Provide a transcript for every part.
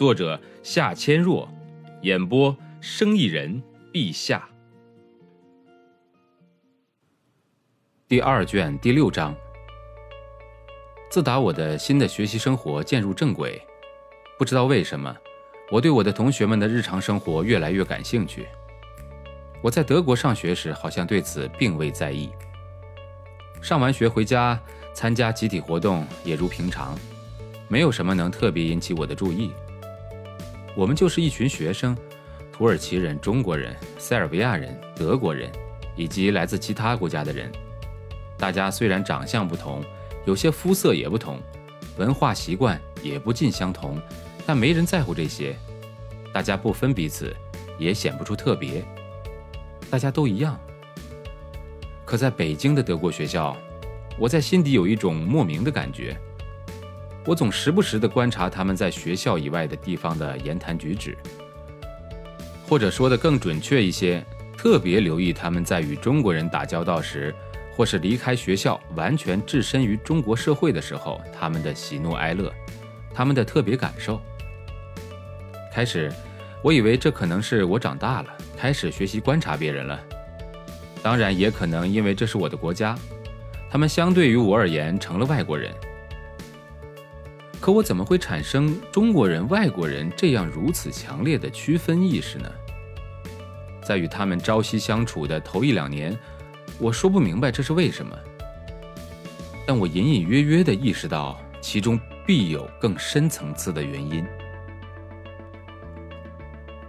作者夏千若，演播生意人陛下。第二卷第六章。自打我的新的学习生活渐入正轨，不知道为什么，我对我的同学们的日常生活越来越感兴趣。我在德国上学时，好像对此并未在意。上完学回家参加集体活动也如平常，没有什么能特别引起我的注意。我们就是一群学生，土耳其人、中国人、塞尔维亚人、德国人，以及来自其他国家的人。大家虽然长相不同，有些肤色也不同，文化习惯也不尽相同，但没人在乎这些。大家不分彼此，也显不出特别，大家都一样。可在北京的德国学校，我在心底有一种莫名的感觉。我总时不时地观察他们在学校以外的地方的言谈举止，或者说的更准确一些，特别留意他们在与中国人打交道时，或是离开学校完全置身于中国社会的时候，他们的喜怒哀乐，他们的特别感受。开始，我以为这可能是我长大了，开始学习观察别人了。当然，也可能因为这是我的国家，他们相对于我而言成了外国人。可我怎么会产生中国人、外国人这样如此强烈的区分意识呢？在与他们朝夕相处的头一两年，我说不明白这是为什么。但我隐隐约约地意识到，其中必有更深层次的原因。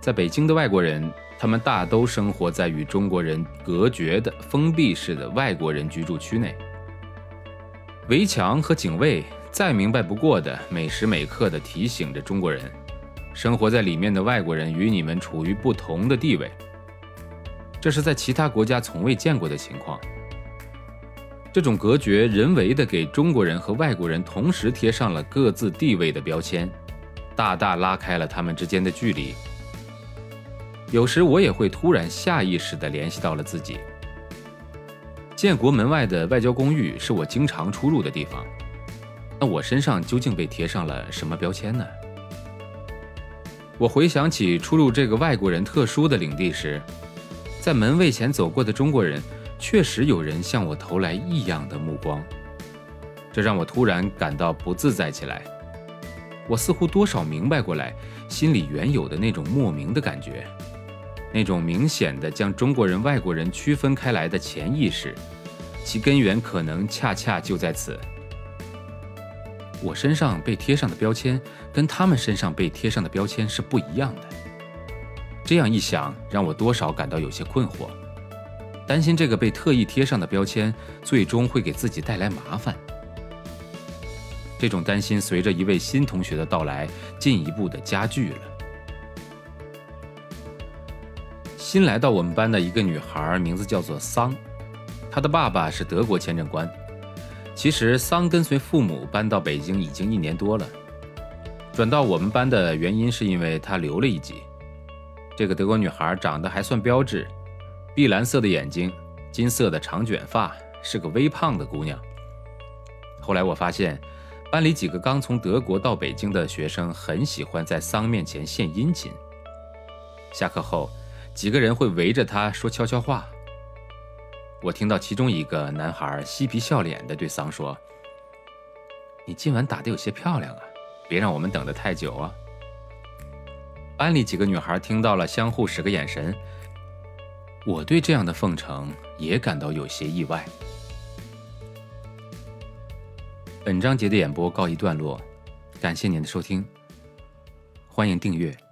在北京的外国人，他们大都生活在与中国人隔绝的封闭式的外国人居住区内，围墙和警卫。再明白不过的，每时每刻的提醒着中国人，生活在里面的外国人与你们处于不同的地位。这是在其他国家从未见过的情况。这种隔绝人为的给中国人和外国人同时贴上了各自地位的标签，大大拉开了他们之间的距离。有时我也会突然下意识地联系到了自己。建国门外的外交公寓是我经常出入的地方。那我身上究竟被贴上了什么标签呢？我回想起出入这个外国人特殊的领地时，在门卫前走过的中国人，确实有人向我投来异样的目光，这让我突然感到不自在起来。我似乎多少明白过来，心里原有的那种莫名的感觉，那种明显的将中国人、外国人区分开来的潜意识，其根源可能恰恰就在此。我身上被贴上的标签跟他们身上被贴上的标签是不一样的。这样一想，让我多少感到有些困惑，担心这个被特意贴上的标签最终会给自己带来麻烦。这种担心随着一位新同学的到来进一步的加剧了。新来到我们班的一个女孩，名字叫做桑，她的爸爸是德国签证官。其实桑跟随父母搬到北京已经一年多了，转到我们班的原因是因为他留了一级。这个德国女孩长得还算标致，碧蓝色的眼睛，金色的长卷发，是个微胖的姑娘。后来我发现，班里几个刚从德国到北京的学生很喜欢在桑面前献殷勤。下课后，几个人会围着她说悄悄话。我听到其中一个男孩嬉皮笑脸的对桑说：“你今晚打的有些漂亮啊，别让我们等得太久啊。”班里几个女孩听到了，相互使个眼神。我对这样的奉承也感到有些意外。本章节的演播告一段落，感谢您的收听，欢迎订阅。